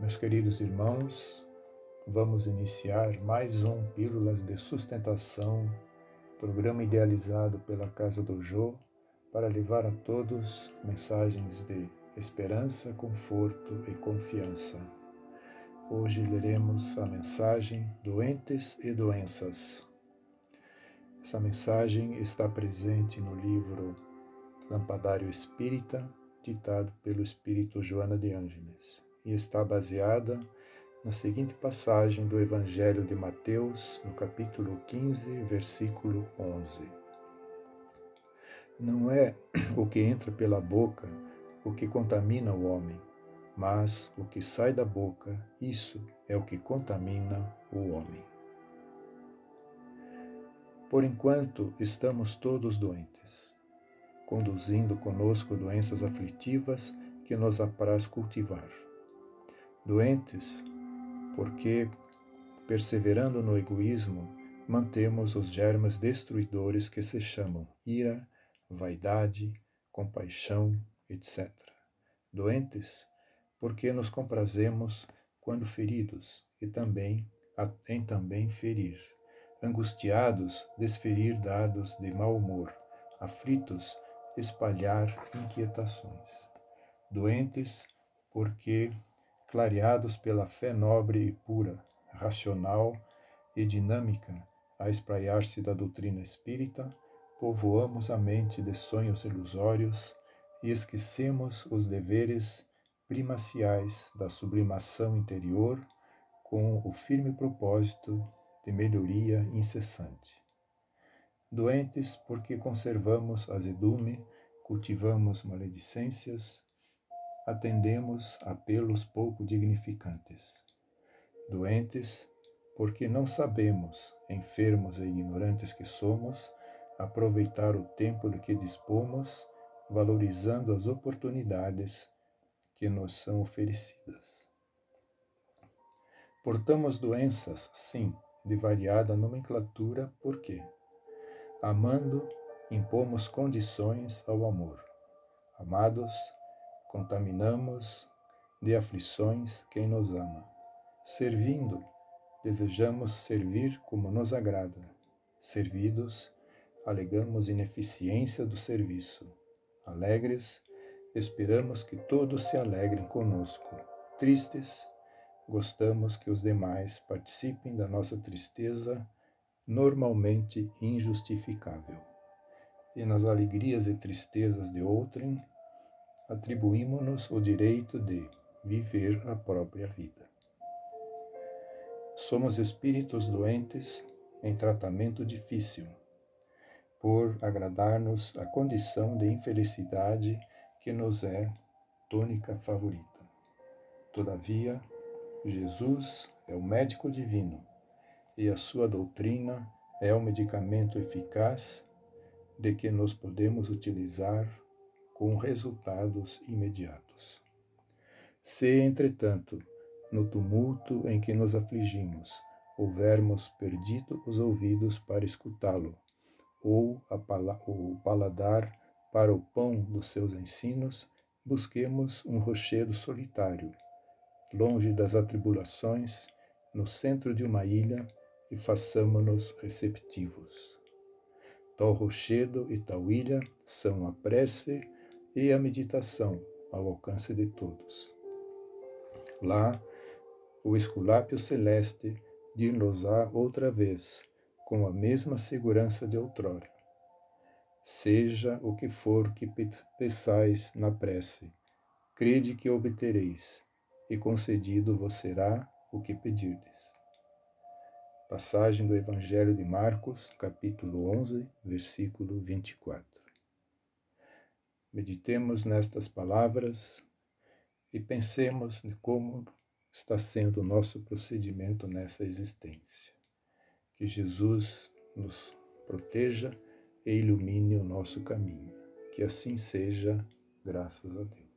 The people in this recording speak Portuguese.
Meus queridos irmãos, vamos iniciar mais um Pílulas de Sustentação, programa idealizado pela Casa do Jô para levar a todos mensagens de esperança, conforto e confiança. Hoje leremos a mensagem Doentes e Doenças. Essa mensagem está presente no livro Lampadário Espírita, ditado pelo Espírito Joana de Ângeles, e está baseada na seguinte passagem do Evangelho de Mateus, no capítulo 15, versículo 11. Não é o que entra pela boca o que contamina o homem, mas o que sai da boca, isso é o que contamina o homem. Por enquanto, estamos todos doentes, conduzindo conosco doenças aflitivas que nos apraz cultivar. Doentes porque, perseverando no egoísmo, mantemos os germes destruidores que se chamam ira, vaidade, compaixão, etc. Doentes porque nos comprazemos quando feridos e também em também ferir. Angustiados, desferir dados de mau humor. Aflitos, espalhar inquietações. Doentes porque clareados pela fé nobre e pura, racional e dinâmica, a espraiar-se da doutrina espírita, povoamos a mente de sonhos ilusórios e esquecemos os deveres primaciais da sublimação interior com o firme propósito de melhoria incessante. Doentes porque conservamos azedume, cultivamos maledicências, atendemos apelos pouco dignificantes. Doentes, porque não sabemos, enfermos e ignorantes que somos, aproveitar o tempo de que dispomos, valorizando as oportunidades que nos são oferecidas. Portamos doenças, sim, de variada nomenclatura, porque, amando, impomos condições ao amor. Amados, contaminamos de aflições quem nos ama. Servindo, desejamos servir como nos agrada. Servidos, alegamos ineficiência do serviço. Alegres, esperamos que todos se alegrem conosco. Tristes, gostamos que os demais participem da nossa tristeza, normalmente injustificável. E nas alegrias e tristezas de outrem, atribuímos-nos o direito de viver a própria vida. Somos espíritos doentes em tratamento difícil, por agradar-nos a condição de infelicidade que nos é tônica favorita. Todavia, Jesus é o médico divino e a sua doutrina é o medicamento eficaz de que nos podemos utilizar com resultados imediatos. Se, entretanto, no tumulto em que nos afligimos, houvermos perdido os ouvidos para escutá-lo, ou o paladar para o pão dos seus ensinos, busquemos um rochedo solitário, longe das atribulações, no centro de uma ilha, e façamo-nos receptivos. Tal rochedo e tal ilha são a prece e a meditação ao alcance de todos. Lá, o esculápio celeste dir-nos-á outra vez, com a mesma segurança de outrora. Seja o que for que peçais na prece, crede que obtereis, e concedido vos será o que pedirdes. Passagem do Evangelho de Marcos, capítulo 11, versículo 24. Meditemos nestas palavras e pensemos de como está sendo o nosso procedimento nessa existência. Que Jesus nos proteja e ilumine o nosso caminho. Que assim seja, graças a Deus.